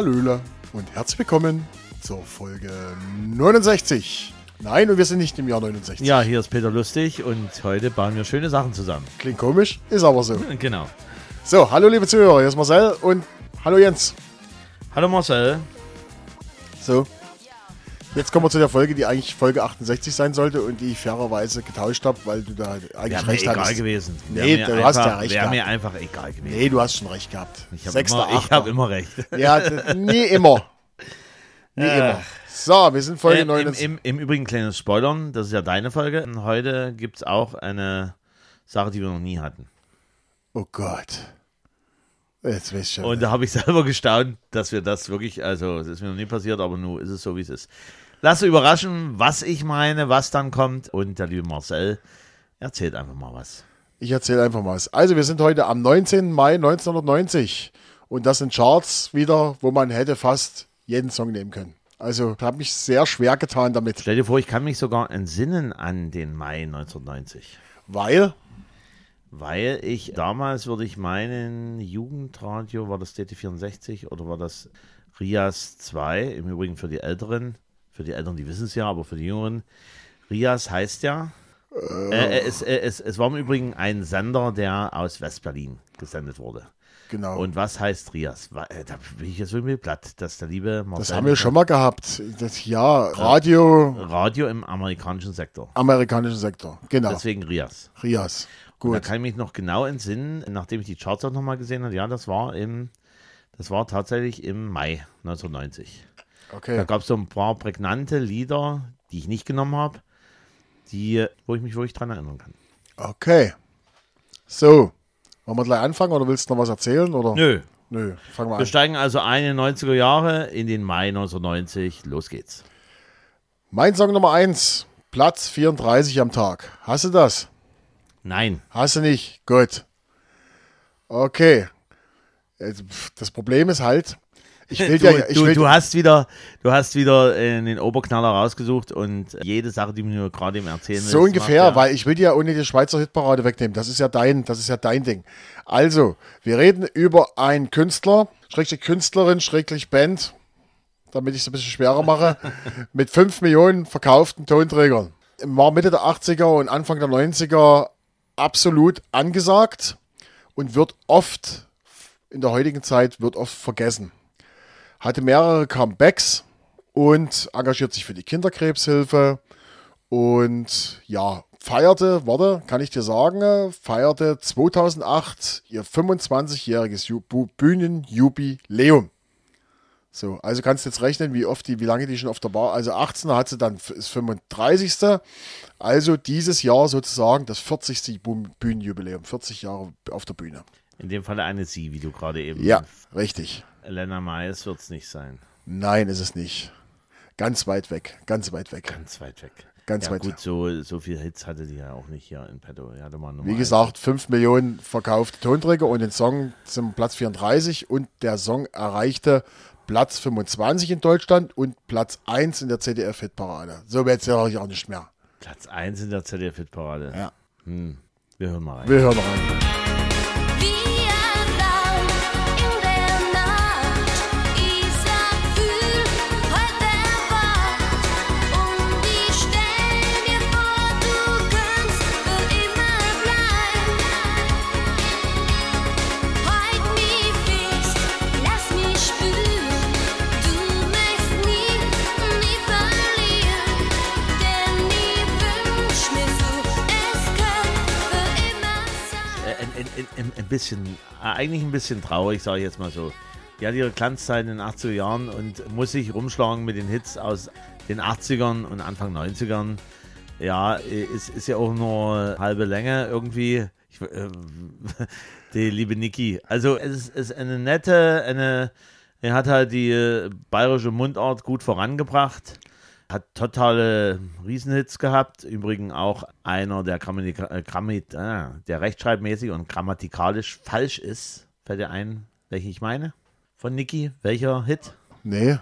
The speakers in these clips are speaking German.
Hallöle und herzlich willkommen zur Folge 69. Nein, und wir sind nicht im Jahr 69. Ja, hier ist Peter Lustig und heute bauen wir schöne Sachen zusammen. Klingt komisch, ist aber so. Genau. So, hallo liebe Zuhörer, hier ist Marcel und hallo Jens. Hallo Marcel. So, jetzt kommen wir zu der Folge, die eigentlich Folge 68 sein sollte und die ich fairerweise getauscht habe, weil du da eigentlich recht egal hattest. gewesen. Wär Nee, du einfach, hast ja recht Wäre mir einfach egal gewesen. Nee, du hast schon recht gehabt. ich habe immer, ich hab immer recht. Ja, nie immer. Nie immer. So, wir sind Folge Ähm, im, 69. im, Im Übrigen kleines Spoilern, das ist ja deine Folge. Und heute gibt es auch eine Sache, die wir noch nie hatten. Oh Gott. Jetzt weiß ich schon. Und da habe ich selber gestaunt, dass wir das wirklich, also es ist mir noch nie passiert, aber nun ist es so, wie es ist. Lass überraschen, was ich meine, was dann kommt. Und der liebe Marcel erzählt einfach mal was. Ich erzähle einfach mal was. Also, wir sind heute am 19. Mai 1990 und das sind Charts wieder, wo man hätte fast jeden Song nehmen können. Also, ich habe mich sehr schwer getan damit, Stell dir vor, ich kann mich sogar entsinnen an den Mai 1990. weil Weil ich damals würde ich meinen, Jugendradio, war das DT64 oder war das Rias 2? Im Übrigen für die Älteren, für die Älteren, die wissen es ja, aber für die Jüngeren. Rias heißt ja. Äh, es, äh, es, es war im Übrigen ein Sender, der aus Westberlin gesendet wurde. genau. Und was heißt Rias? Äh, Da bin ich jetzt irgendwie platt, dass der liebe Marcel das haben wir schon mal gehabt. Das, ja, Radio, Radio im amerikanischen Sektor. amerikanischen Sektor. Genau. Deswegen Rias. Rias. Und da Gut. kann ich mich noch genau entsinnen, nachdem ich die Charts auch nochmal gesehen habe. Ja, das war im, das war tatsächlich im Mai 1990. Da Okay. gab es so ein paar prägnante Lieder, die ich nicht genommen habe, die, wo ich mich wirklich dran erinnern kann. Okay. So. Wollen wir gleich anfangen oder willst du noch was erzählen? Oder? Nö. Nö. Fangen wir Wir an. steigen also ein in die 90er Jahre, in den Mai 1990. Los geht's. Mein Song Nummer 1. Platz 34 am Tag. Hast du das? Nein. Hast du nicht? Gut. Okay. Das Problem ist halt, ich will Du, ja, ich du, will, du hast wieder, du hast wieder äh, den Oberknaller rausgesucht und jede Sache, die mir gerade im Erzählen so ungefähr, weil ich will dir ja ohne die Schweizer Hitparade wegnehmen. Das ist ja dein, das ist ja dein Ding. Also, wir reden über einen Künstler, schrägstrich Künstlerin, schrägstrich Band, damit ich es ein bisschen schwerer mache, mit 5 Millionen verkauften Tonträgern. War Mitte der 80er und Anfang der 90er absolut angesagt und wird oft, in der heutigen Zeit, wird oft vergessen. Hatte mehrere Comebacks und engagiert sich für die Kinderkrebshilfe und ja, feierte, warte, kann ich dir sagen, feierte 2008 ihr 25-jähriges Ju- Bu- Bühnenjubiläum. So, also kannst du jetzt rechnen, wie oft die, wie lange die schon auf der Bar, also 18 hat sie dann das 35. Also dieses Jahr sozusagen das 40. Bu- Bühnenjubiläum, 40 Jahre auf der Bühne. In dem Falle eine Sie, wie du gerade eben. Ja, richtig. Elena Miles wird es nicht sein. Nein, ist es nicht. Ganz weit weg, ganz weit weg. Ganz weit weg. Ganz ja, weit gut, so, so viele Hits hatte die ja auch nicht hier in petto. Ja, mal Wie gesagt, 5 Millionen verkaufte Tonträger und den Song zum Platz 34 und der Song erreichte Platz 25 in Deutschland und Platz 1 in der ZDF-Hitparade. So wird es ja auch nicht mehr. Platz 1 in der ZDF-Hitparade. Ja. Hm. Wir hören mal rein. Wir hören rein. Bisschen, äh, eigentlich ein bisschen traurig, sage ich jetzt mal so. Die hat ihre Glanzzeit in den 80er Jahren und muss sich rumschlagen mit den Hits aus den 80ern und Anfang 90ern. Ja, ist, ist ja auch nur halbe Länge irgendwie. Ich, äh, die liebe Niki. Also es ist, ist eine nette, eine, er hat halt die äh, bayerische Mundart gut vorangebracht. Hat totale Riesenhits gehabt. Übrigens auch einer, der, Grammatika, äh, Grammit, ah, der rechtschreibmäßig und grammatikalisch falsch ist. Fällt dir ein, welchen ich meine? Von Niki? Welcher Hit? Nee,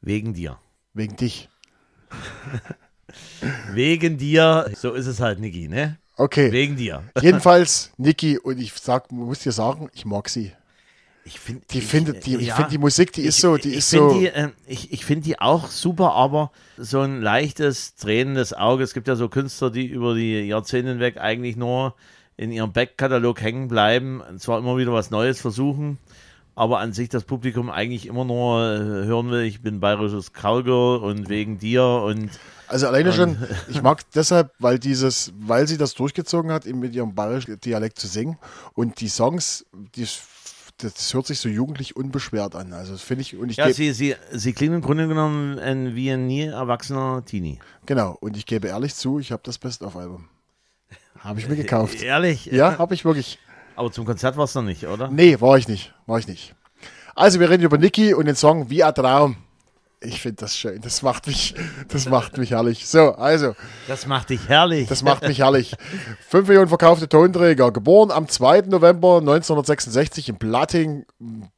Wegen dir. wegen dich. Wegen dir. So ist es halt, Niki, ne? Okay. Wegen dir. Jedenfalls, Niki, und ich sag, muss dir sagen, ich mag sie. Ich finde Die findet, die, ich finde die Musik, die ist so, die ich ist find so. Die, äh, ich ich finde die auch super, aber so ein leichtes, tränendes Auge. Es gibt ja so Künstler, die über die Jahrzehnte hinweg eigentlich nur in ihrem Backkatalog hängen bleiben, und zwar immer wieder was Neues versuchen, aber an sich das Publikum eigentlich immer nur äh, hören will, ich bin bayerisches Cowgirl und wegen dir und Also alleine schon, ich mag deshalb, weil dieses, weil sie das durchgezogen hat, eben mit ihrem bayerischen Dialekt zu singen und die Songs, die, das hört sich so jugendlich unbeschwert an. Also das finde ich, und ich ja, sie, sie, sie klingen im Grunde genommen ein, wie ein nie erwachsener Teenie. genau, und ich gebe ehrlich zu, ich habe das Best-of-Album. Habe ich mir gekauft. Ehrlich? Ja, habe ich wirklich. Aber zum Konzert war es noch nicht, oder? Nee, war ich nicht, war ich nicht. Also wir reden über Niki und den Song Wie ein Traum. Ich finde das schön, das macht mich, das macht mich herrlich. So, also, Das macht dich herrlich. Das macht mich herrlich. 5 Millionen verkaufte Tonträger. Geboren am 2. November 1966 in Platting,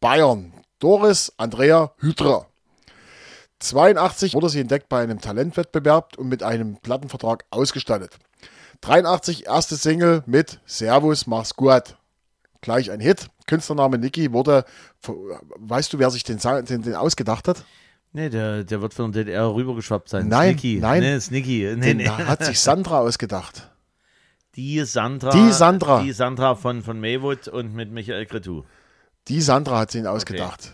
Bayern. Doris Andrea Hydra. 82 wurde sie entdeckt bei einem Talentwettbewerb und mit einem Plattenvertrag ausgestattet. 83 erste Single mit Servus, mach's gut. Gleich ein Hit. Künstlername Niki wurde, weißt du, wer sich den, den, den ausgedacht hat? Nee, der, der wird von der DDR rübergeschwappt sein. Nein, Snicky. nein. Nee, Snicky. Nee, Den nee. hat sich Sandra ausgedacht. Die Sandra. Die Sandra. Die Sandra von, von Maywood und mit Michael Cretou. Die Sandra hat sie ihn ausgedacht.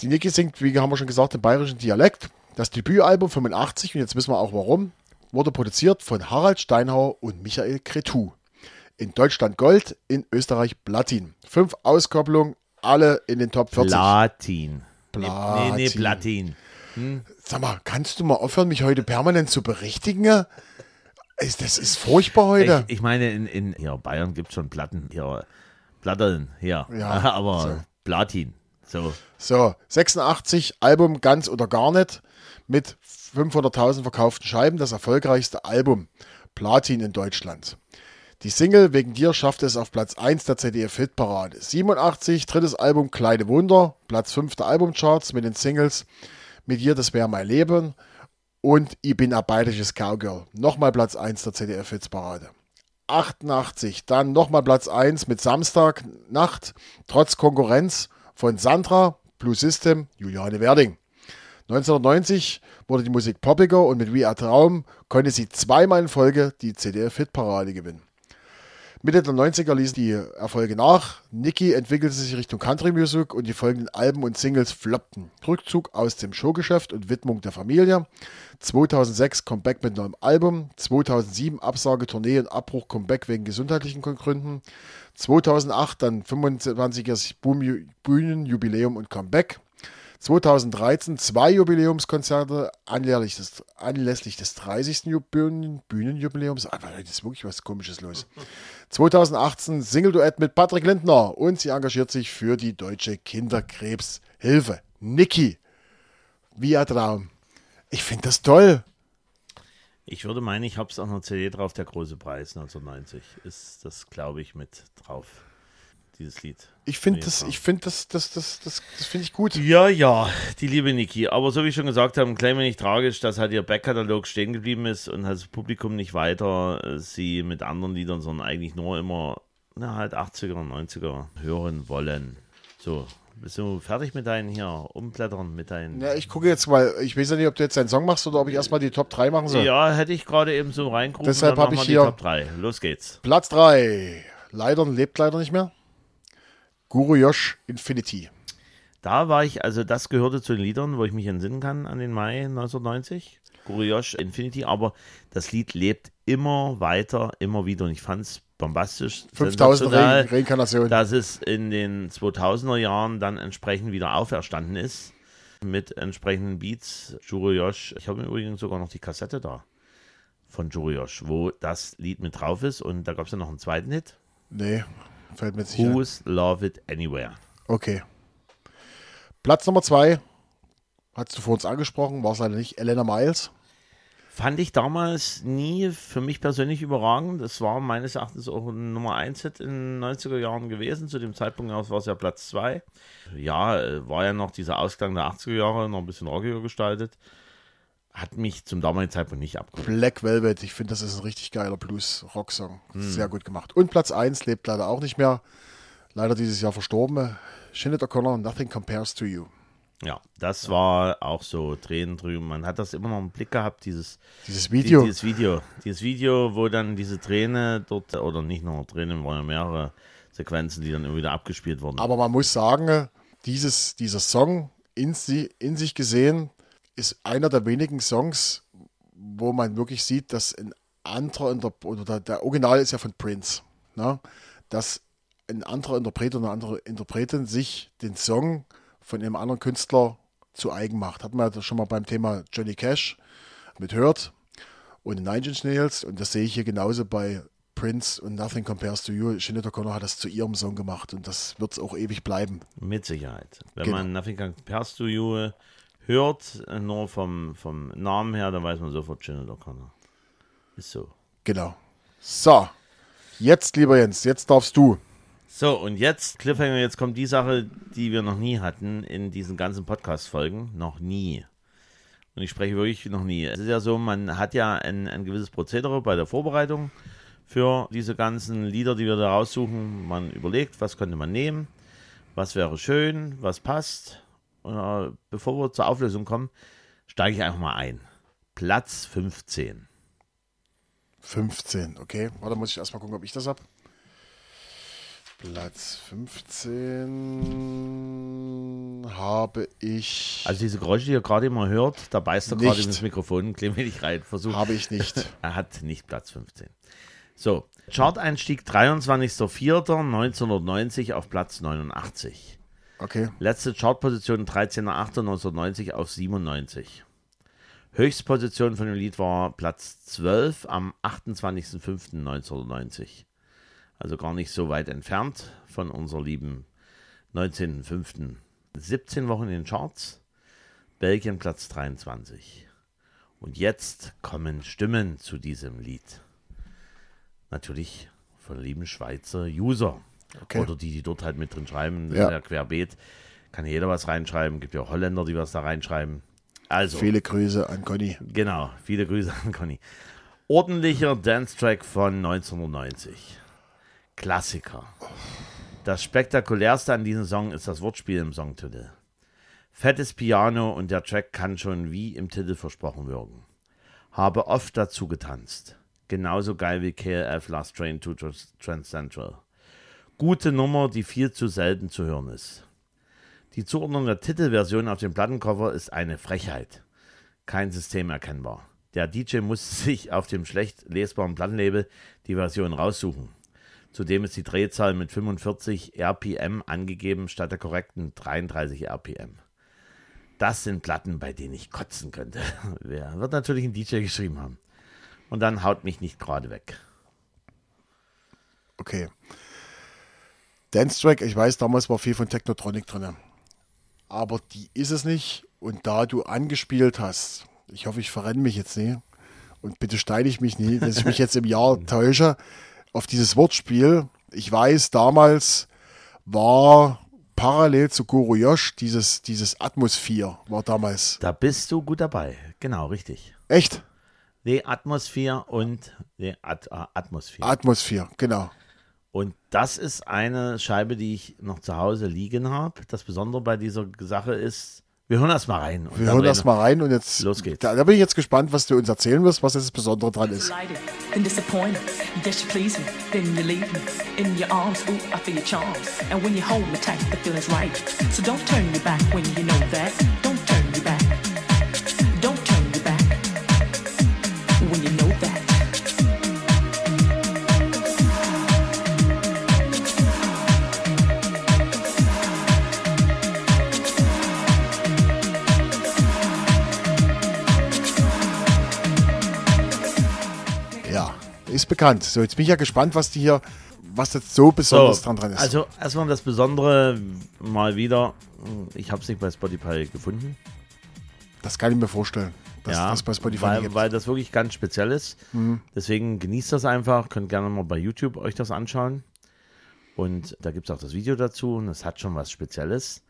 Die Niki singt, wie haben wir schon gesagt, im bayerischen Dialekt. Das Debütalbum 85, und jetzt wissen wir auch warum, wurde produziert von Harald Steinhauer und Michael Cretou. In Deutschland Gold, in Österreich Platin. Fünf Auskopplungen, alle in den Top 40. Platin. Platin. Nee, nee, Platin. Sag mal, kannst du mal aufhören, mich heute permanent zu berichtigen? Ist- Das ist furchtbar heute. Ich, ich meine, in, in hier, Bayern gibt es schon Platten. Hier, Platteln, hier. Ja, Aber so. Platin. So. So, 86, Album ganz oder gar nicht, mit 500.000 verkauften Scheiben, das erfolgreichste Album, Platin in Deutschland. Die Single Wegen dir schaffte es auf Platz 1 der ZDF-Hitparade. 87, drittes Album Kleine Wunder, Platz 5 der Albumcharts mit den Singles Mit dir, das wäre mein Leben und Ich bin ein bayerisches Cowgirl. Nochmal Platz 1 der ZDF-Hitparade. 88, dann nochmal Platz 1 mit Samstag Nacht, trotz Konkurrenz von Sandra, Blue System, Juliane Werding. 1990 wurde die Musik poppiger und mit Wie ein Traum konnte sie zweimal in Folge die CDF-Hitparade gewinnen. Mitte der 90er ließen die Erfolge nach. Nicki entwickelte sich Richtung Country Music und die folgenden Alben und Singles floppten. Rückzug aus dem Showgeschäft und Widmung der Familie. 2006 Comeback mit neuem Album. 2007 Absage, Tournee und Abbruch, Comeback wegen gesundheitlichen Gründen. 2008 dann 25er Boom- Bühnenjubiläum und Comeback. 2013 zwei Jubiläumskonzerte anlässlich des, anlässlich des 30. Ju- Bühnen, Bühnenjubiläums. Aber heute ist wirklich was Komisches los. 2018 Single-Duett mit Patrick Lindner und sie engagiert sich für die Deutsche Kinderkrebshilfe. Niki, wie ein Traum. Ich finde das toll. Ich würde meinen, ich habe es auf einer CD drauf, der große Preis 1990. Ist das, glaube ich, mit drauf. Dieses Lied. Ich finde das, ich finde das, das, das, das, das finde ich gut. Ja, ja, die liebe Niki. Aber so wie ich schon gesagt habe, ein klein wenig tragisch, dass halt ihr Backkatalog stehen geblieben ist und halt das Publikum nicht weiter äh, sie mit anderen Liedern, sondern eigentlich nur immer na, halt 80er und 90er hören wollen. So, bist du fertig mit deinen hier umblättern, mit deinen. Ja, ich gucke jetzt mal, ich weiß ja nicht, ob du jetzt einen Song machst oder ob ich erstmal die Top 3 machen soll. Ja, hätte ich gerade eben so reingerufen. Deshalb dann hab machen ich hier- Top 3. Los geht's. Platz 3. Leider lebt leider nicht mehr. Guru Josh Infinity. Da war ich, also das gehörte zu den Liedern, wo ich mich entsinnen kann an den Mai 1990. Guriosh Infinity, aber das Lied lebt immer weiter, immer wieder und ich fand es bombastisch. 5000 sensationell, Re Reinkarnationen. dass es in den 2000er Jahren dann entsprechend wieder auferstanden ist mit entsprechenden Beats. Juriosh, ich habe übrigens sogar noch die Kassette da von Juriosh, wo das Lied mit drauf ist und da gab es ja noch einen zweiten Hit. Nee, fällt mir jetzt nicht ein. Who's Love It Anywhere. Okay. Platz Nummer 2. Hast du vor uns angesprochen, war es leider nicht. Elena Miles. Fand ich damals nie für mich persönlich überragend. Das war meines Erachtens auch ein Nummer 1 Hit in den 90er Jahren gewesen. Zu dem Zeitpunkt aus war es ja Platz 2. Ja, äh, war ja noch dieser Ausklang der 80er Jahre, noch ein bisschen rockiger gestaltet. Hat mich zum damaligen Zeitpunkt nicht abgeholt. Black Velvet. Ich finde, das ist ein richtig geiler Blues-Rock-Song. Hm. Sehr gut gemacht. Und Platz 1 lebt leider auch nicht mehr. Leider dieses Jahr verstorben. Shinnet O'Connor, Nothing Compares to You. Ja, das war auch so Tränen drüben. Man hat das immer noch im Blick gehabt, dieses Dieses Video. Die, dieses Video. Dieses Video, wo dann diese Träne dort, oder nicht nur Tränen, waren ja mehrere Sequenzen, die dann immer wieder abgespielt wurden. Aber man muss sagen, dieses, dieser Song in, in sich gesehen ist einer der wenigen Songs, wo man wirklich sieht, dass ein anderer Interp oder der, Original ist ja von Prince, ne? dass ein anderer Interpret oder eine andere Interpretin sich den Song von einem anderen Künstler zu eigen macht. Hat man ja schon mal beim Thema Johnny Cash mit Hört und Nine Inch Nails und das sehe ich hier genauso bei Prince und Nothing Compares to You. Sinead O'Connor hat das zu ihrem Song gemacht und das wird es auch ewig bleiben. Mit Sicherheit. Wenn Genau. man Nothing Compares to You hört, äh, nur vom, vom Namen her, dann weiß man sofort Janet O'Connor. Ist so. Genau. So, jetzt, lieber Jens, jetzt darfst du. So, und jetzt, Cliffhanger, jetzt kommt die Sache, die wir noch nie hatten in diesen ganzen Podcast-Folgen. Noch nie. Und ich spreche wirklich noch nie. Es ist ja so, man hat ja ein, ein gewisses Prozedere bei der Vorbereitung für diese ganzen Lieder, die wir da raussuchen. Man überlegt, was könnte man nehmen, was wäre schön, was passt. Äh, bevor wir zur Auflösung kommen, steige ich einfach mal ein. Platz 15. 15, okay. Warte, muss ich erstmal gucken, ob ich das habe. Platz 15 habe ich. Also diese Geräusche, die ihr gerade immer hört, da beißt er gerade ins Mikrofon, klemme dich rein, versucht. habe ich nicht. Er hat nicht Platz 15. So, Chart-Einstieg 23.04.1990 auf Platz 89. Okay. Letzte Chartposition 13.08.1990 auf 97. Höchstposition von dem Lied war Platz 12 am 28.05.1990. Also gar nicht so weit entfernt von unserer lieben 19.05. 17 Wochen in den Charts. Belgien Platz 23. Und jetzt kommen Stimmen zu diesem Lied. Natürlich von lieben Schweizer User. Okay. Oder die, die dort halt mit drin schreiben. Ja. ja querbeet. Kann jeder was reinschreiben. Gibt ja auch Holländer, die was da reinschreiben. Also, Viele Grüße an Conny. genau. Viele Grüße an Conny. Ordentlicher Dance-Track von 1990. Klassiker. Das spektakulärste an diesem Song ist das Wortspiel im Songtitel. Fettes Piano und der Track kann schon wie im Titel versprochen wirken. Habe oft dazu getanzt. Genauso geil wie KLF Last Train to Trans- Trans Central. Gute Nummer, die viel zu selten zu hören ist. Die Zuordnung der Titelversion auf dem Plattencover ist eine Frechheit. Kein System erkennbar. Der DJ muss sich auf dem schlecht lesbaren Plattenlabel die Version raussuchen. Zudem ist die Drehzahl mit 45 RPM angegeben statt der korrekten 33 RPM. Das sind Platten, bei denen ich kotzen könnte. Wer wird natürlich ein DJ geschrieben haben. Und dann haut mich nicht gerade weg. Okay. Dance Track, ich weiß, damals war viel von Technotronic drin. Aber die ist es nicht. Und da du angespielt hast, ich hoffe, ich verrenne mich jetzt nicht. Und bitte steine ich mich nie, dass ich mich jetzt im Jahr täusche auf dieses Wortspiel. Ich weiß, damals war parallel zu Guru Yosh dieses, dieses Atmosphäre war damals. Da bist du gut dabei. Genau, richtig. Echt? Die Atmosphäre und die At äh, Atmosphäre. Atmosphäre, genau. Und das ist eine Scheibe, die ich noch zu Hause liegen habe. Das Besondere bei dieser Sache ist, wir hören erst mal rein. und Wir hören das mal rein und jetzt. Los geht's. Da, da bin ich jetzt gespannt, was du uns erzählen wirst, was jetzt das Besondere dran ist. Delighted, then disappointed. Please me, then you leave me in your arms. Ooh, I feel your charms. And when you hold me tight, the feeling's right. So don't turn your back when you know that. Don't ist bekannt. So, jetzt bin ich ja gespannt, was die hier, was jetzt so besonders dran dran ist. Also erstmal das Besondere mal wieder. Ich habe es nicht bei Spotify gefunden. das kann ich mir vorstellen, dass ja, das bei Spotify weil, gibt. Mhm. weil das wirklich ganz speziell ist. Deswegen genießt das einfach. Könnt gerne mal bei YouTube euch das anschauen. Und da gibt es auch das Video dazu und es hat schon was Spezielles.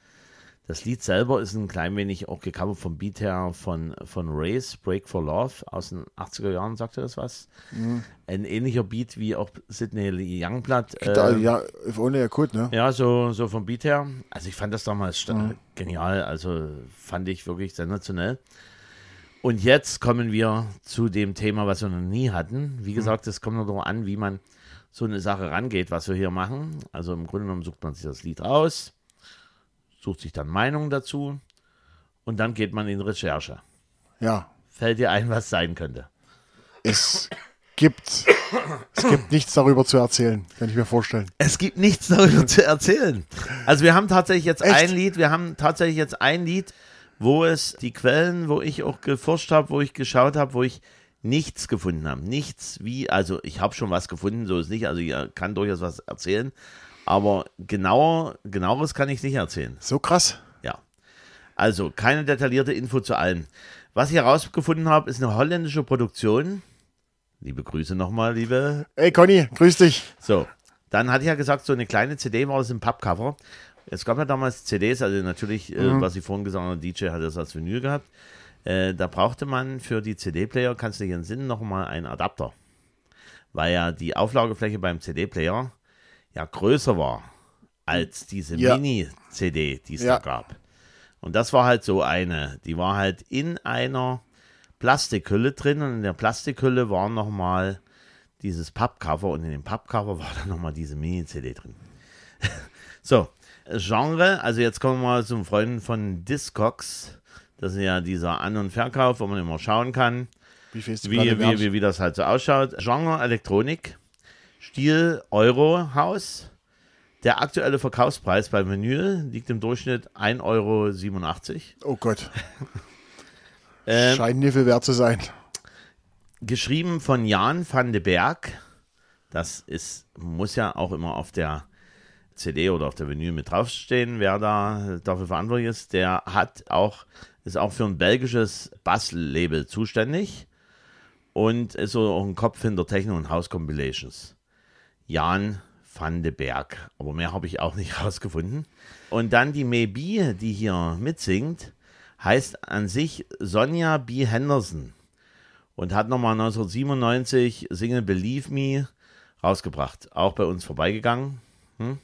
Das Lied selber ist ein klein wenig auch gecovert vom Beat her von, von Race, Break for Love aus den 80er Jahren, sagt ihr das was? Mhm. Ein ähnlicher Beat wie auch Sidney Youngblood. Äh, ja, if only I could, ne? ja, so, so vom Beat her. Also ich fand das damals sta- genial, also fand ich wirklich sensationell. Und jetzt kommen wir zu dem Thema, was wir noch nie hatten. Wie gesagt, es kommt nur darauf an, wie man so eine Sache rangeht, was wir hier machen. Also im Grunde genommen sucht man sich das Lied raus, sucht sich dann Meinungen dazu und dann geht man in Recherche. Ja. Fällt dir ein, was sein könnte? Es gibt, es gibt nichts darüber zu erzählen, kann ich mir vorstellen. Es gibt nichts darüber zu erzählen. Also wir haben tatsächlich jetzt Echt? ein Lied, wir haben tatsächlich jetzt ein Lied, wo es die Quellen, wo ich auch geforscht habe, wo ich geschaut habe, wo ich nichts gefunden habe. Nichts wie, also ich habe schon was gefunden, so ist nicht, also ich kann durchaus was erzählen, aber genauer, genaueres kann ich nicht erzählen. So krass. Ja. Also keine detaillierte Info zu allem. Was ich herausgefunden habe, ist eine holländische Produktion. Liebe Grüße nochmal, liebe Ey, Conny, grüß dich. so, dann hatte ich ja gesagt, so eine kleine CD war das im Pappcover. Es gab ja damals CDs, also natürlich, äh, was ich vorhin gesagt habe, DJ hat das als Vinyl gehabt. Äh, da brauchte man für die CD-Player, kannst du dich entsinnen, nochmal einen Adapter. Weil ja die Auflagefläche beim CD-Player ja größer war als diese Ja. Mini-CD, die es Ja. da gab. Und das war halt so eine, die war halt in einer Plastikhülle drin und in der Plastikhülle war nochmal dieses Pappcover und in dem Pappcover war dann nochmal diese Mini-CD drin. so, Genre, also jetzt kommen wir mal zum Freunden von Discogs. Das ist ja dieser An- und Verkauf, wo man immer schauen kann, Wie wie, wie, wie das halt so ausschaut. Genre Elektronik, Stil Euro Haus. Der aktuelle Verkaufspreis beim Vinyl liegt im Durchschnitt 1,87 Euro. Oh Gott, Ähm, scheint nie viel wert zu sein. geschrieben von Jan van de Berg. Das ist, muss ja auch immer auf der CD oder auf der Vinyl mit draufstehen, wer da dafür verantwortlich ist. Der hat auch, ist auch für ein belgisches Bass-Label zuständig und ist so auch ein Kopf hinter Techno und House Compilations. Jan van de Berg. Aber mehr habe ich auch nicht rausgefunden. Und dann die Maybe, die hier mitsingt, heißt an sich Sonja B. Henderson und hat nochmal 1997 Single Believe Me rausgebracht. Auch bei uns vorbeigegangen. Hm?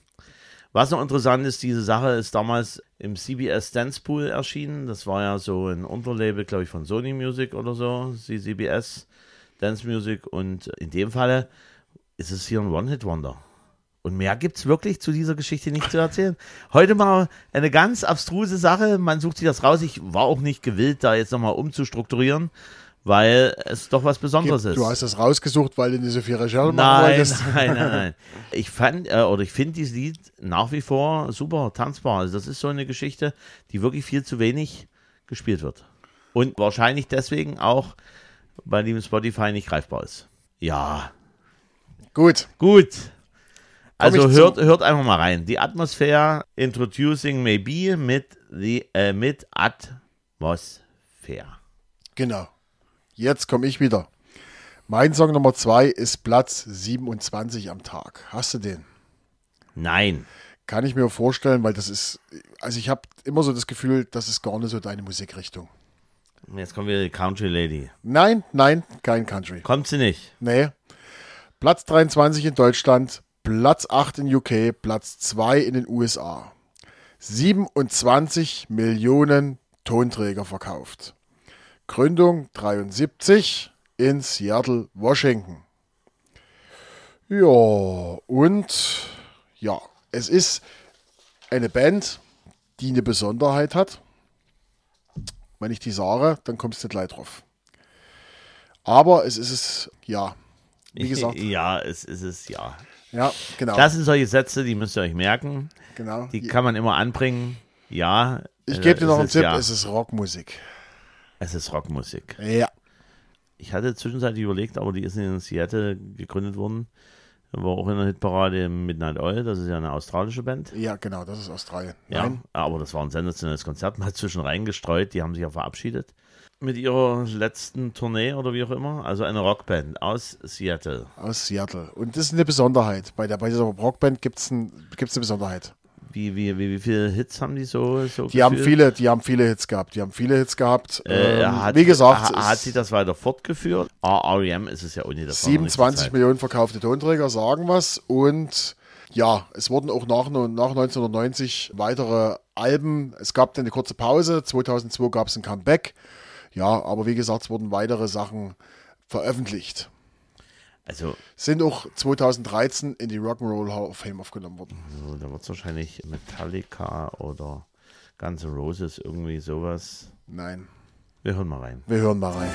Was noch interessant ist, diese Sache ist damals im CBS Dance Pool erschienen. Das war ja so ein Unterlabel, glaube ich, von Sony Music oder so, CBS Dance Music. Und in dem Falle ist es hier ein One-Hit-Wonder. Und mehr gibt es wirklich zu dieser Geschichte nicht zu erzählen. Heute mal eine ganz abstruse Sache. Man sucht sich das raus. Ich war auch nicht gewillt, da jetzt nochmal umzustrukturieren, weil es doch was Besonderes ist. Du hast das rausgesucht, weil du nicht so viel Recherche machen wolltest. nein, nein, nein. Ich fand, äh, oder ich finde dieses Lied nach wie vor super tanzbar. Also das ist so eine Geschichte, die wirklich viel zu wenig gespielt wird. Und wahrscheinlich deswegen auch bei dem Spotify nicht greifbar ist. Ja, Gut, gut. Also hört, hört einfach mal rein. Die Atmosphäre Introducing Maybe mit, the, äh, mit Atmosphäre. genau. Jetzt komme ich wieder. Mein Song Nummer zwei ist Platz 27 am Tag. Hast du den? Nein. Kann ich mir vorstellen, weil das ist, also ich habe immer so das Gefühl, das ist gar nicht so deine Musikrichtung. Jetzt kommt wieder die Country Lady. Nein, nein, kein Country. Kommt sie nicht? Nee. Platz 23 in Deutschland, Platz 8 in UK, Platz 2 in den USA. 27 Millionen Tonträger verkauft. Gründung 73 in Seattle, Washington. Ja, und ja, es ist eine Band, die eine Besonderheit hat. Wenn ich die sage, dann kommst du gleich drauf. Aber es ist es, ja, wie gesagt, Ja, es ist es, ja. ja, genau. Das sind solche Sätze, die müsst ihr euch merken. genau. Die kann man immer anbringen. Ja. ich äh, gebe dir noch einen Tipp, Ja. es ist Rockmusik. Es ist Rockmusik. Ja, Ich hatte zwischenzeitlich überlegt, aber die ist in Seattle gegründet worden. War auch in der Hitparade Midnight Oil. Das ist ja eine australische Band. ja, genau, das ist Australien. Ja, Nein, aber das war ein sensationelles Konzert. Mal zwischen reingestreut. Die haben sich ja verabschiedet. Mit ihrer letzten Tournee oder wie auch immer. Also eine Rockband aus Seattle. aus Seattle. Und das ist eine Besonderheit. Bei, der, bei dieser Rockband gibt es ein, gibt's eine Besonderheit. Wie, wie, wie, wie viele Hits haben die so? so Die haben viele, die haben viele Hits gehabt. Die haben viele Hits gehabt. Äh, ähm, hat, wie gesagt, ha- hat es- sie das weiter fortgeführt? Ah, REM ist es ja ohne das. war noch nicht 27 zur Zeit. Millionen verkaufte Tonträger sagen was und ja, es wurden auch nach, nach 1990 weitere Alben. Es gab dann eine kurze Pause. 2002 gab es ein Comeback. Ja, aber wie gesagt, es wurden weitere Sachen veröffentlicht. Also, Sind auch 2013 in die Rock'n'Roll Hall of Fame aufgenommen worden. so, da wird es wahrscheinlich Metallica oder Guns N' Roses, irgendwie sowas. Nein, Wir hören mal rein. wir hören mal rein.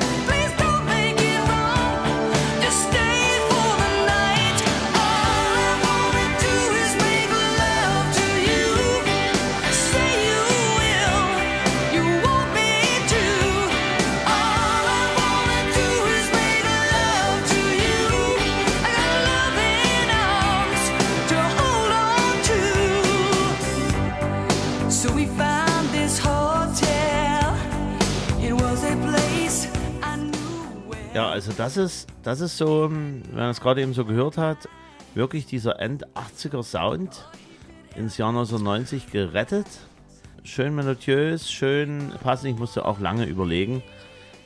Ja, also das ist, das ist so, ähm, wenn man es gerade eben so gehört hat, wirklich dieser End-80er Sound ins Jahr 1990 gerettet. Schön melodiös, schön passend. Ich musste auch lange überlegen.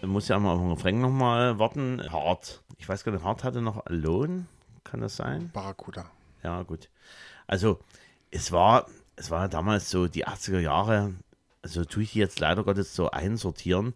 Ich musste ja mal auf den Refrain nochmal warten. Hart. Ich weiß gar nicht, Hart hatte noch Alone. Kann das sein? Barracuda. Ja, gut. Also, es war, es war damals so die 80er Jahre, also tue ich die jetzt leider Gottes so einsortieren,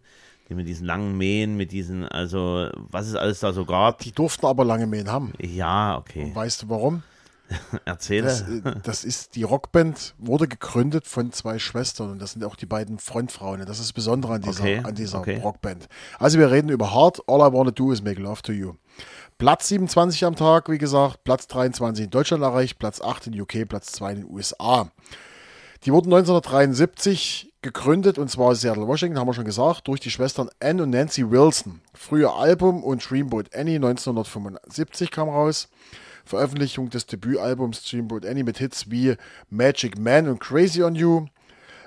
die mit diesen langen Mähen, mit diesen, also, was es alles da so gab. Die durften aber lange Mähen haben. Ja, okay. Weißt du warum? Erzähle. Das, äh, das ist, die Rockband wurde gegründet von zwei Schwestern und das sind auch die beiden Frontfrauen. Das ist das Besondere an dieser, Okay, an dieser okay. Rockband. Also wir reden über Heart, All I Wanna Do Is Make Love To You. Platz 27 am Tag, wie gesagt, Platz 23 in Deutschland erreicht, Platz 8 in UK, Platz 2 in den USA. Die wurden 1973 gegründet und zwar Seattle, Washington, haben wir schon gesagt, durch die Schwestern Ann und Nancy Wilson. Früher Album und Dreamboat Annie 1975 kam raus. Veröffentlichung des Debütalbums Dreamboat Annie mit Hits wie Magic Man und Crazy on You.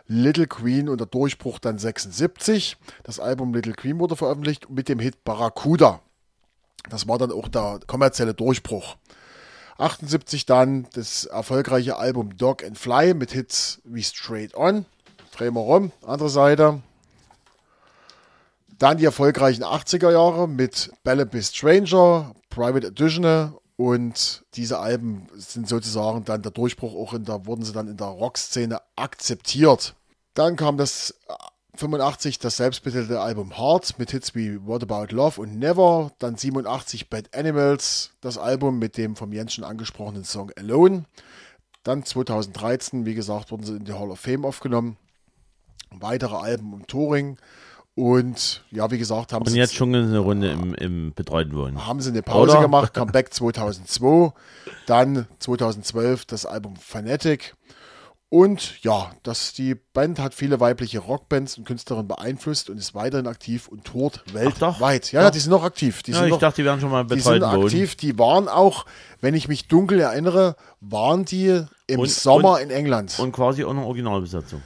Little Queen und der Durchbruch dann 76. Das Album Little Queen wurde veröffentlicht mit dem Hit Barracuda. Das war dann auch der kommerzielle Durchbruch. 78 dann das erfolgreiche Album Dog and Fly mit Hits wie Straight On. Drehen wir rum, andere Seite. Dann die erfolgreichen 80er Jahre mit Bella Be Stranger, Private Edition und diese Alben sind sozusagen dann der Durchbruch auch in der, wurden sie dann in der Rockszene akzeptiert. Dann kam das 85 das selbstbetitelte Album Heart mit Hits wie What About Love und Never. Dann 87 Bad Animals, das Album mit dem vom Jens schon angesprochenen Song Alone. Dann 2013, wie gesagt, wurden sie in die Hall of Fame aufgenommen. Weitere Alben um Touring. Und ja, wie gesagt, haben Und sie jetzt schon eine Runde im, im betreuten Wohnen. haben sie eine Pause Oder? gemacht, Comeback 2002, dann 2012 das Album Fanatic. Und ja, das, die Band hat viele weibliche Rockbands und Künstlerinnen beeinflusst und ist weiterhin aktiv und tourt weltweit. ja, ja, die sind noch aktiv. Die Ja, sind ich noch, dachte, die wären schon mal die sind aktiv. Die waren auch, wenn ich mich dunkel erinnere, waren die im Und- Sommer und- in England. Und quasi auch eine Originalbesetzung.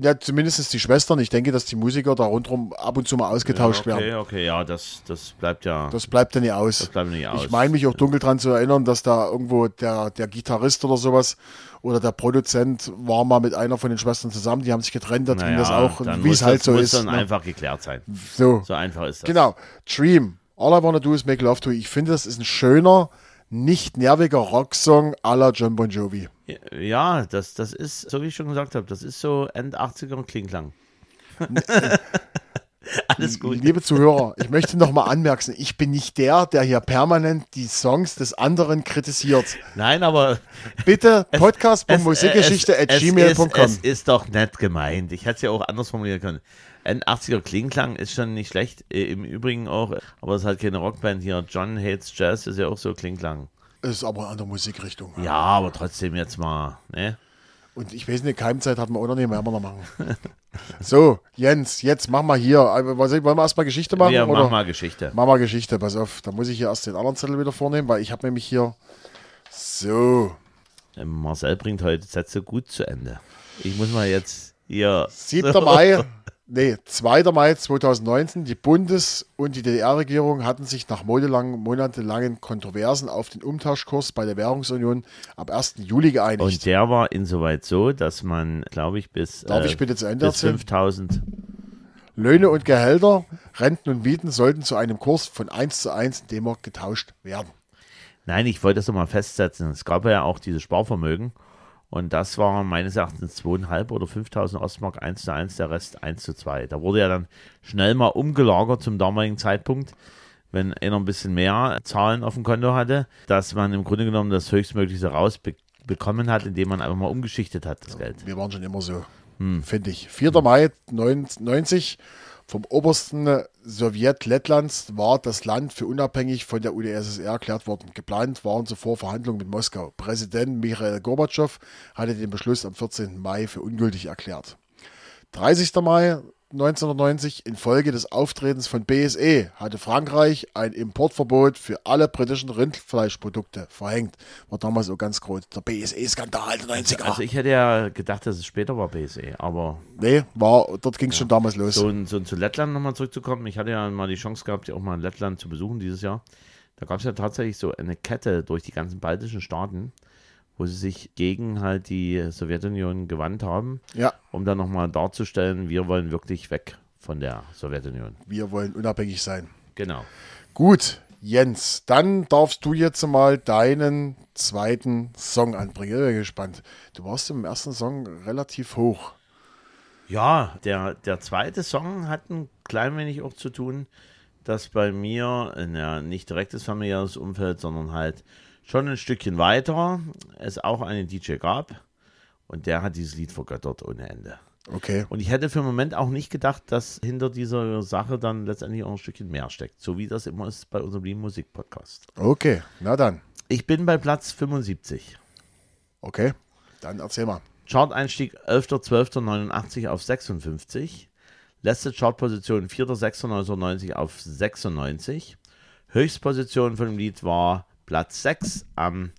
Ja, zumindest die Schwestern. Ich denke, dass die Musiker da rundherum ab und zu mal ausgetauscht okay, werden. okay, ja, das, das bleibt ja. Das bleibt dann nicht aus. Das bleibt nicht aus. Ich meine mich auch dunkel dran zu erinnern, dass da irgendwo der, der Gitarrist oder sowas oder der Produzent war mal mit einer von den Schwestern zusammen, die haben sich getrennt, da ging das auch, dann wie es halt das, so muss ist. dann ne? einfach geklärt sein. So, So einfach ist das. genau. Dream. All I Wanna Do Is Make Love To You. Ich finde, das ist ein schöner, nicht nerviger Rocksong à la John Bon Jovi. Ja, das, das ist, so wie ich schon gesagt habe, das ist so End 80er und Klingklang. Alles gut. Liebe Zuhörer, ich möchte nochmal anmerken, ich bin nicht der, der hier permanent die Songs des anderen kritisiert. Nein, aber Bitte es- podcast.musikgeschichte at es, gmail.com. es, es ist doch nett gemeint. Ich hätte es ja auch anders formulieren können. End 80er Klingklang ist schon nicht schlecht. Äh, Im Übrigen auch, aber es ist halt keine Rockband hier. John Hates Jazz ist ja auch so Klingklang. Ist aber eine andere Musikrichtung. Ja, aber trotzdem jetzt mal, ne? Und ich weiß nicht, Keimzeit hatten wir auch noch nicht, werden wir noch machen. so, Jens, jetzt mach mal hier. Was- Wollen wir erstmal Geschichte machen? Wir oder? machen mal Geschichte. Mach mal Geschichte, pass auf. Da muss ich hier erst den anderen Zettel wieder vornehmen, weil ich habe nämlich hier. So, Ähm, Marcel bringt heute Sätze gut zu Ende. Ich muss mal jetzt hier. 7. Mai Nee, 2. Mai 2019. Die Bundes- und die DDR-Regierung hatten sich nach monatelangen, monatelangen Kontroversen auf den Umtauschkurs bei der Währungsunion ab 1. Juli geeinigt. Und der war insoweit so, dass man, glaube ich, bis, Darf äh, ich bitte zu Ende bis erzählen? 5000 Löhne und Gehälter, Renten und Mieten sollten zu einem Kurs von 1 zu 1 in D-Mark getauscht werden. Nein, ich wollte das nochmal festsetzen. Es gab ja auch dieses Sparvermögen. Und das war meines Erachtens 2.500 oder 5.000 Ostmark 1 zu 1, der Rest 1 zu 2. Da wurde ja dann schnell mal umgelagert zum damaligen Zeitpunkt, wenn einer ein bisschen mehr Zahlen auf dem Konto hatte, dass man im Grunde genommen das höchstmögliche rausbekommen hat, indem man einfach mal umgeschichtet hat, das Geld. Wir waren schon immer so, finde ich. 4. Mai 1990 vom obersten Sowjet Lettlands war das Land für unabhängig von der UdSSR erklärt worden. Geplant waren zuvor Verhandlungen mit Moskau. Präsident Michael Gorbatschow hatte den Beschluss am 14. Mai für ungültig erklärt. 30. Mai 1990, infolge des Auftretens von BSE, hatte Frankreich ein Importverbot für alle britischen Rindfleischprodukte verhängt. War damals so ganz groß. Der BSE-Skandal der 90er. Also ich hätte ja gedacht, dass es später war BSE, aber nee, war, dort ging es schon damals los. so, so zu Lettland nochmal zurückzukommen. Ich hatte ja mal die Chance gehabt, ja auch mal Lettland zu besuchen dieses Jahr. Da gab es ja tatsächlich so eine Kette durch die ganzen baltischen Staaten, wo sie sich gegen halt die Sowjetunion gewandt haben, Ja, um dann nochmal darzustellen, wir wollen wirklich weg von der Sowjetunion. wir wollen unabhängig sein. Genau. Gut, Jens, dann darfst du jetzt mal deinen zweiten Song anbringen. Ich bin gespannt. Du warst im ersten Song relativ hoch. Ja, der, der zweite Song hat ein klein wenig auch zu tun, dass bei mir, in ja, nicht direktes familiäres Umfeld, sondern halt schon ein Stückchen weiter, es auch einen DJ gab und der hat dieses Lied vergöttert ohne Ende. Okay. Und ich hätte für einen Moment auch nicht gedacht, dass hinter dieser Sache dann letztendlich auch ein Stückchen mehr steckt, so wie das immer ist bei unserem lieben Musikpodcast. Okay, na dann. Ich bin bei Platz 75. Okay, dann erzähl mal. Chart-Einstieg 11.12.89 auf 56. Letzte Chartposition 4.6.1990 auf 96. Höchstposition von dem Lied war Platz 6 am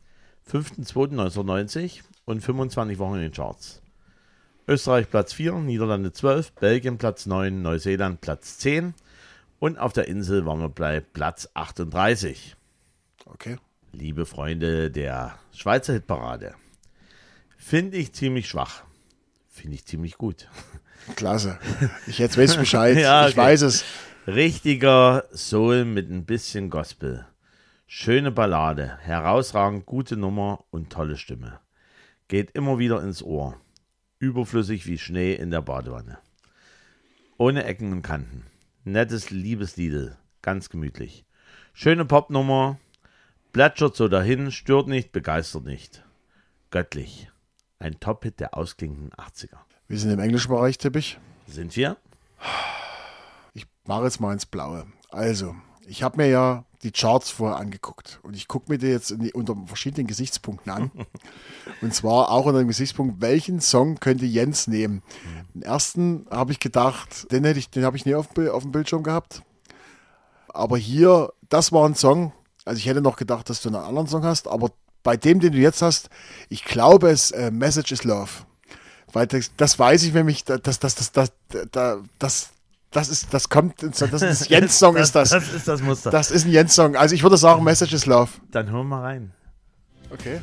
5.2.1990 und 25 Wochen in den Charts. Österreich Platz 4, Niederlande 12, Belgien Platz 9, Neuseeland Platz 10 und auf der Insel waren wir bei Platz 38. Okay. Liebe Freunde der Schweizer Hitparade, finde ich ziemlich schwach. Finde ich ziemlich gut. Klasse. Ich jetzt weiß Bescheid. Ja, Ich okay. weiß es. Richtiger Soul mit ein bisschen Gospel. Schöne Ballade, herausragend gute Nummer und tolle Stimme. Geht immer wieder ins Ohr. Überflüssig wie Schnee in der Badewanne. Ohne Ecken und Kanten. Nettes Liebesliedel, ganz gemütlich. Schöne Popnummer, plätschert so dahin, stört nicht, begeistert nicht. Göttlich. Ein Top-Hit der ausklingenden 80er. Wir sind im englischen Bereich, tippe ich. Sind wir? Ich mache jetzt mal ins Blaue. Also, ich habe mir ja die Charts vorher angeguckt und ich gucke mir die jetzt die, unter verschiedenen Gesichtspunkten an. und zwar auch unter dem Gesichtspunkt, welchen Song könnte Jens nehmen? Den ersten habe ich gedacht, den hätte ich, den habe ich nie auf, auf dem Bildschirm gehabt. Aber hier, das war ein Song. Also ich hätte noch gedacht, dass du einen anderen Song hast, aber bei dem, den du jetzt hast, ich glaube es, äh, Message is Love. Weil das, das weiß ich nämlich, das, das, das, das, das, das, das, ist, das kommt, das ist Jens-Song ist das. Das ist das Muster. Das ist ein Jens-Song. Also ich würde sagen, Message is Love. Dann hören wir mal rein. Okay.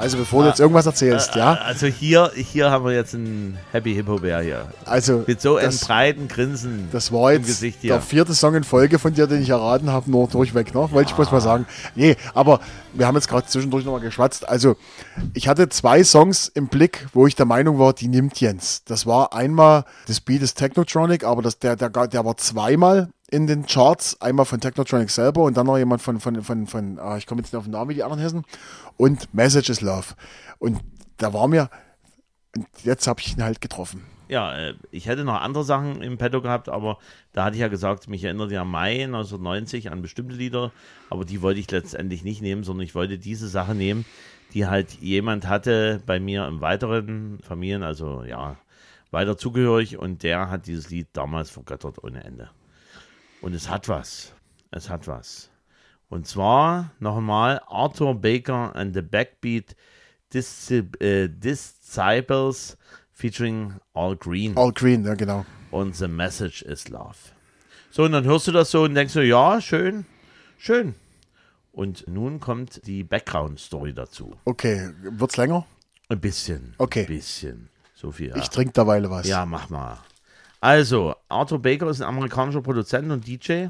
Also bevor du jetzt irgendwas erzählst, ja. Also hier, hier haben wir jetzt einen Happy Hippo Bär hier. Also Mit so einem breiten Grinsen das war im jetzt Gesicht der hier. vierte Song in Folge von dir, den ich erraten habe, nur durchweg noch, wollte ich bloß mal sagen. Nee, aber wir haben jetzt gerade zwischendurch nochmal geschwatzt. Also ich hatte zwei Songs im Blick, wo ich der Meinung war, die nimmt Jens. Das war einmal das Beat ist Technotronic, aber das, der, der, der war zweimal in den Charts, einmal von Technotronic selber und dann noch jemand von, von, von, von ah, ich komme jetzt nicht auf den Namen wie die anderen Hessen, und Message is Love. Und da war mir, und jetzt habe ich ihn halt getroffen. Ja, äh, ich hätte noch andere Sachen im Petto gehabt, aber da hatte ich ja gesagt, mich erinnert ja Mai 1990 an bestimmte Lieder, aber die wollte ich letztendlich nicht nehmen, sondern ich wollte diese Sache nehmen, die halt jemand hatte bei mir im weiteren Familien, also ja, weiter zugehörig und der hat dieses Lied damals vergöttert ohne Ende. Und es hat was. Es hat was. Und zwar noch einmal Arthur Baker and the Backbeat äh, Disciples featuring All Green All Green, ja genau. und The Message is Love. So, und dann hörst du das so und denkst du, ja, schön, schön. Und nun kommt die Background-Story dazu. Okay, wird's länger? Ein bisschen. Okay. Ein bisschen. So viel. Ja. Ich trinke derweil was. Ja, mach mal. Also, Arthur Baker ist ein amerikanischer Produzent und DJ,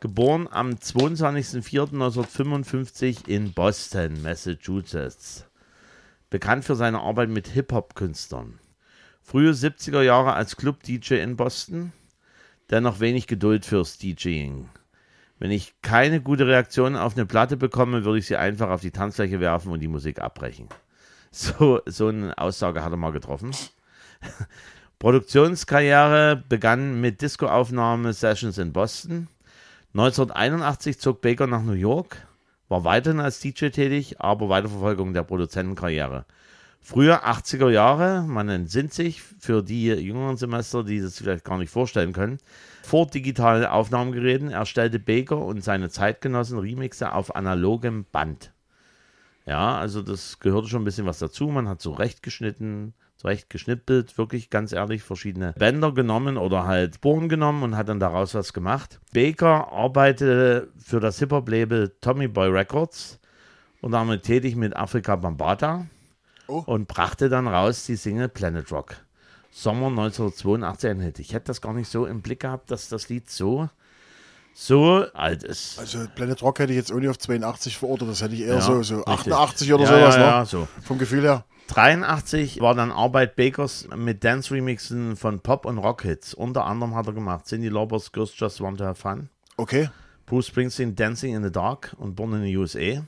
geboren am 22.04.1955 in Boston, Massachusetts. Bekannt für seine Arbeit mit Hip-Hop-Künstlern. Frühe 70er Jahre als Club-DJ in Boston, dennoch wenig Geduld fürs DJing. Wenn ich keine gute Reaktion auf eine Platte bekomme, würde ich sie einfach auf die Tanzfläche werfen und die Musik abbrechen. So, so eine Aussage hat er mal getroffen. Produktionskarriere begann mit Disco-Aufnahme-Sessions in Boston. 1981 zog Baker nach New York, war weiterhin als DJ tätig, aber Weiterverfolgung der Produzentenkarriere. Früher 80er Jahre, man entsinnt sich für die jüngeren Semester, die das vielleicht gar nicht vorstellen können, vor digitalen Aufnahmegeräten erstellte Baker und seine Zeitgenossen Remixe auf analogem Band. Ja, also das gehörte schon ein bisschen was dazu. Man hat zurechtgeschnitten, zurechtgeschnippelt, wirklich ganz ehrlich, verschiedene Bänder genommen oder halt Bohren genommen und hat dann daraus was gemacht. Baker arbeitete für das Hip-Hop-Label Tommy Boy Records und damit tätig mit Afrika Bambata Oh. und brachte dann raus die Single Planet Rock. Sommer 1982 ein Hit. Ich hätte das gar nicht so im Blick gehabt, dass das Lied so, so alt ist. Also Planet Rock hätte ich jetzt ohne auf 82 verortet, das hätte ich eher Ja, so, so richtig. 88 oder Ja, sowas, ja, ne? so. Vom Gefühl her. 83 war dann Arbeit Bakers mit Dance-Remixen von Pop- und Rock-Hits. Unter anderem hat er gemacht Cindy Laupers Girls Just Want to Have Fun, Okay. Bruce Springsteen Dancing in the Dark und Born in the USA.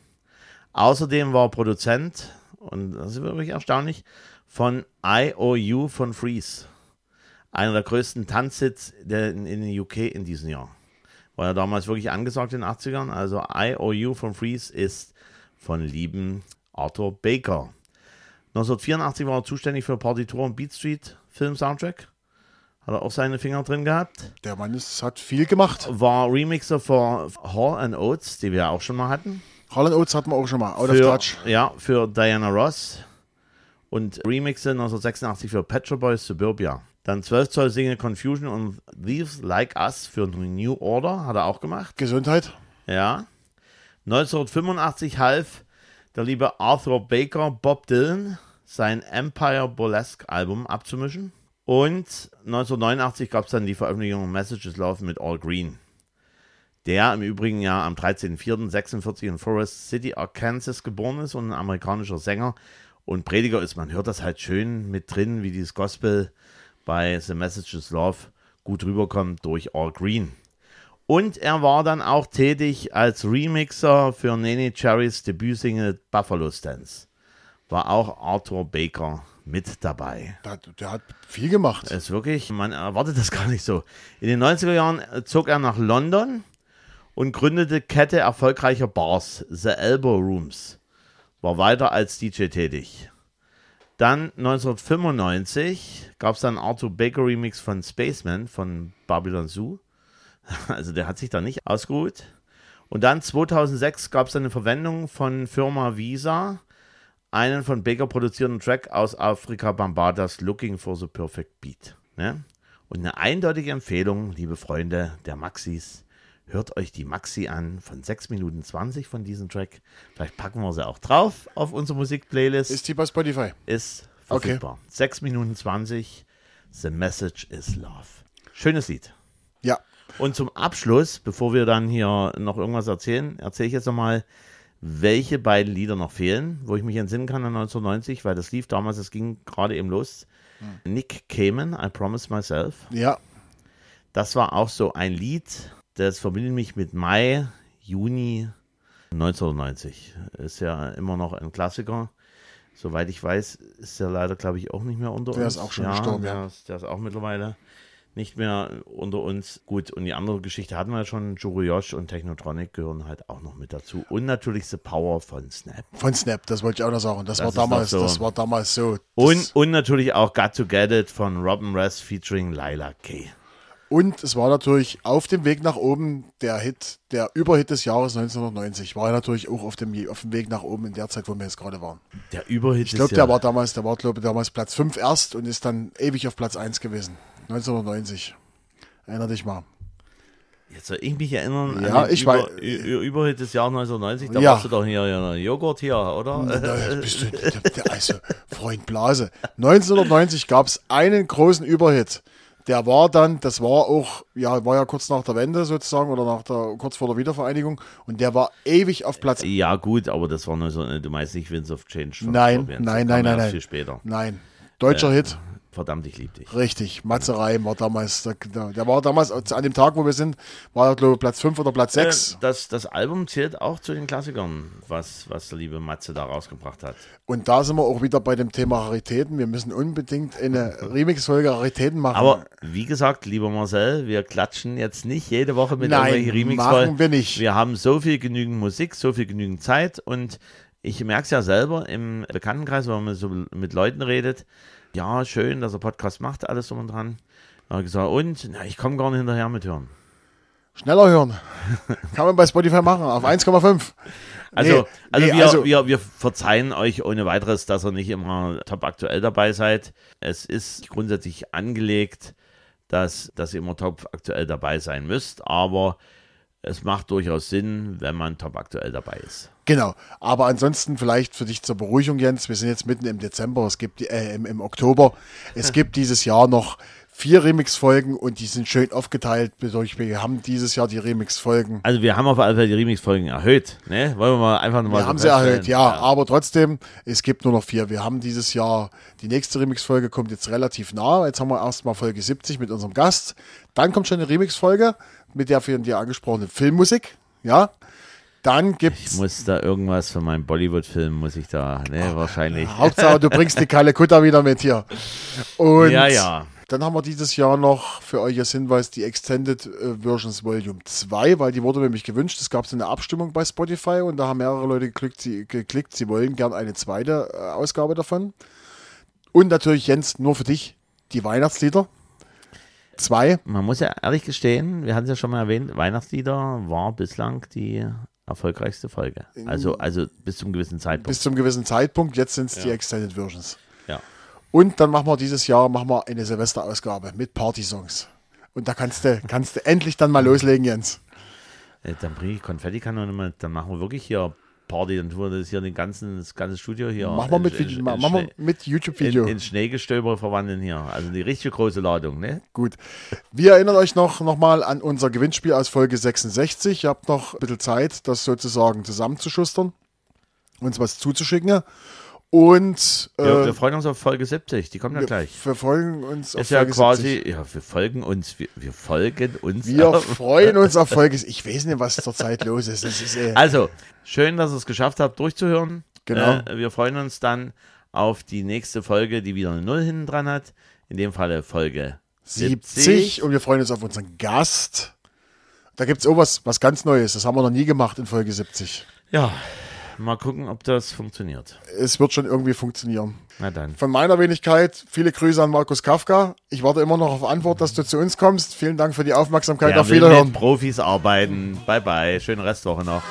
Außerdem war er Produzent, und das ist wirklich erstaunlich, von IOU von Freeze. Einer der größten in, in den UK in diesem Jahr. War ja damals wirklich angesagt in den 80ern. Also IOU von Freeze ist von lieben Arthur Baker. 1984 war er zuständig für Partitur und Beat Street Film Soundtrack. Hat er auch seine Finger drin gehabt. Der Mann ist, hat viel gemacht. War Remixer für Hall and Oates, die wir ja auch schon mal hatten. Holland Oates hatten wir auch schon mal. Out of Für, Touch. ja, für Diana Ross. Und Remixe 1986 für Pet Shop Boys Suburbia. Dann 12 Zoll Single Confusion und Thieves Like Us für New Order hat er auch gemacht. Gesundheit. Ja. 1985 half der liebe Arthur Baker Bob Dylan sein Empire Burlesque Album abzumischen. Und 1989 gab es dann die Veröffentlichung Messages Love mit All Green. Der im Übrigen ja am 13.04.46 in Forest City, Arkansas geboren ist und ein amerikanischer Sänger und Prediger ist. Man hört das halt schön mit drin, wie dieses Gospel bei The Messages Love gut rüberkommt durch All Green. Und er war dann auch tätig als Remixer für Nene Cherrys Debütsingle Buffalo Stance. War auch Arthur Baker mit dabei. Der, hat- der hat viel gemacht. Ist wirklich, man erwartet das gar nicht so. In den 90er Jahren zog er nach London und gründete Kette erfolgreicher Bars, The Elbow Rooms. War weiter als DJ tätig. Dann 1995 gab es dann Arthur Baker Remix von Spaceman von Babylon Zoo. Also der hat sich da nicht ausgeruht. Und dann 2006 gab es eine Verwendung von Firma Visa, einen von Baker produzierten Track aus Afrika Bambadas Looking for the Perfect Beat. Ne? Und eine eindeutige Empfehlung, liebe Freunde der Maxis, hört euch die Maxi an von 6 Minuten 20 von diesem Track. Vielleicht packen wir sie auch drauf auf unsere Musikplaylist. Ist die bei Spotify? ist Okay. verfügbar. 6 Minuten 20. The Message is Love. Schönes Lied. Ja. Und zum Abschluss, bevor wir dann hier noch irgendwas erzählen, erzähle ich jetzt nochmal, welche beiden Lieder noch fehlen, wo ich mich entsinnen kann an 1990, weil das lief damals, es ging gerade eben los. Nick Cayman, I Promise Myself. Ja. Das war auch so ein Lied, das verbindet mich mit Mai, Juni 1990. Ist ja immer noch ein Klassiker. Soweit ich weiß, ist der leider, glaube ich, auch nicht mehr unter Der uns. ist auch schon gestorben, ja. Der ist, der ist auch mittlerweile nicht mehr unter uns. Gut, und die andere Geschichte hatten wir ja schon. Juro Josh und Technotronic gehören halt auch noch mit dazu. Und natürlich The Power von Snap. Von Snap, das wollte ich auch noch sagen. Das, Das war damals, so. das war damals so. Und, und natürlich auch Got to Get It von Robin Rest featuring Lila Kay. und es war natürlich auf dem Weg nach oben der Hit, der Überhit des Jahres 1990. War natürlich auch auf dem, auf dem Weg nach oben in der Zeit, wo wir jetzt gerade waren. Der Überhit Ich glaube, der war damals, der war, glaube ich, damals Platz 5 erst und ist dann ewig auf Platz 1 gewesen. 1990. Erinner dich mal. Jetzt soll ich mich erinnern Ja, an ich Über, weiß- Ü- Überhit des Jahres 1990. Da Ja. warst du doch hier, hier Joghurt hier, oder? Bist du, also, Freund Blase. 1990 gab es einen großen Überhit. Der war dann, das war auch, ja, war ja kurz nach der Wende sozusagen oder nach der, kurz vor der Wiedervereinigung und der war ewig auf Platz. Ja, gut, aber das war nur so, du meinst nicht Winds of Change Nein, nein, Das nein, nein, nein. viel später. Nein. Deutscher Hit. Verdammt, ich lieb dich. Richtig. Matze Reim war damals, der, der war damals, an dem Tag, wo wir sind, war er, glaube ich, Platz 5 oder Platz 6. Äh, Das, das Album zählt auch zu den Klassikern, was, was der liebe Matze da rausgebracht hat. Und da sind wir auch wieder bei dem Thema Raritäten. Wir müssen unbedingt eine Remix-Folge Raritäten machen. Aber wie gesagt, lieber Marcel, wir klatschen jetzt nicht jede Woche mit Nein, irgendwelchen Remix machen wir nicht. Wir haben so viel genügend Musik, so viel genügend Zeit und ich merke es ja selber im Bekanntenkreis, wenn man so mit Leuten redet. Ja, schön, dass er Podcast macht, alles drum und dran. Habe ich gesagt, und? Na, ich komme gar nicht hinterher mit hören. Schneller hören. Kann man bei Spotify machen, auf 1,5. Also, Nee, also, nee, wir, also- wir, wir verzeihen euch ohne weiteres, dass ihr nicht immer top aktuell dabei seid. Es ist grundsätzlich angelegt, dass, dass ihr immer top aktuell dabei sein müsst, aber es macht durchaus Sinn, wenn man top aktuell dabei ist. Genau. Aber ansonsten vielleicht für dich zur Beruhigung, Jens. Wir sind jetzt mitten im Dezember, es gibt, äh, im, im Oktober. Es gibt dieses Jahr noch vier Remix-Folgen und die sind schön aufgeteilt. Wir haben dieses Jahr die Remix-Folgen. Also wir haben auf alle Fälle die Remix-Folgen erhöht. Ne? Wollen wir mal einfach nochmal Wir so haben sie erhöht, ja, aber trotzdem, es gibt nur noch vier. Wir haben dieses Jahr, die nächste Remix-Folge kommt jetzt relativ nah. Jetzt haben wir erstmal Folge 70 mit unserem Gast. Dann kommt schon eine Remix-Folge mit der von dir angesprochenen Filmmusik. Ja. Dann Ich gibt's muss da irgendwas von meinem Bollywood-Film, muss ich da, ne, wahrscheinlich. Hauptsache, du bringst die Kalekutta wieder mit hier. Und Ja, ja. dann haben wir dieses Jahr noch für euch als Hinweis die Extended äh, Versions Volume 2, weil die wurde nämlich gewünscht. Es gab so eine Abstimmung bei Spotify und da haben mehrere Leute geklickt, sie, geklickt, sie wollen gern eine zweite äh, Ausgabe davon. Und natürlich, Jens, nur für dich die Weihnachtslieder. Zwei. Man muss ja ehrlich gestehen, wir hatten es ja schon mal erwähnt, Weihnachtslieder war bislang die erfolgreichste Folge. Also, also bis zum gewissen Zeitpunkt. Bis zum gewissen Zeitpunkt. Jetzt sind es die Extended Versions. ja. Und dann machen wir dieses Jahr machen wir eine Silvesterausgabe mit Party-Songs. Und da kannst du, kannst du endlich dann mal loslegen, Jens. Äh, Dann bringe ich Konfettikanone dann machen wir wirklich hier Party, dann tun wir das hier den ganzen, das ganze Studio hier. Machen wir mit, in- in- ma- in machen wir mit YouTube-Video. In, in Schneegestöber verwandeln hier. Also die richtige große Ladung, ne? Gut. Wir erinnern euch noch, noch mal an unser Gewinnspiel aus Folge 66. Ihr habt noch ein bisschen Zeit, das sozusagen zusammenzuschustern, uns was zuzuschicken. Und äh, Wir, wir freuen uns auf Folge 70, die kommt ja wir gleich. verfolgen uns auf Ist ja Folge quasi, 70. ja, wir folgen uns, wir, wir folgen uns. Wir auf- freuen uns auf Folge. Ich weiß nicht, was zurzeit los ist. Ist äh, Also, schön, dass ihr es geschafft habt, durchzuhören. Genau. Äh, wir freuen uns dann auf die nächste Folge, die wieder eine Null hinten dran hat. In dem Falle Folge 70. 70 und wir freuen uns auf unseren Gast. Da gibt es auch was, was ganz Neues. Das haben wir noch nie gemacht in Folge 70. Ja, mal gucken, ob das funktioniert. Es wird schon irgendwie funktionieren. Na dann. Von meiner Wenigkeit viele Grüße an Markus Kafka. Ich warte immer noch auf Antwort, dass du zu uns kommst. Vielen Dank für die Aufmerksamkeit. Der auf will Wiederhören. mit Profis arbeiten. Bye bye. Schöne Restwoche noch.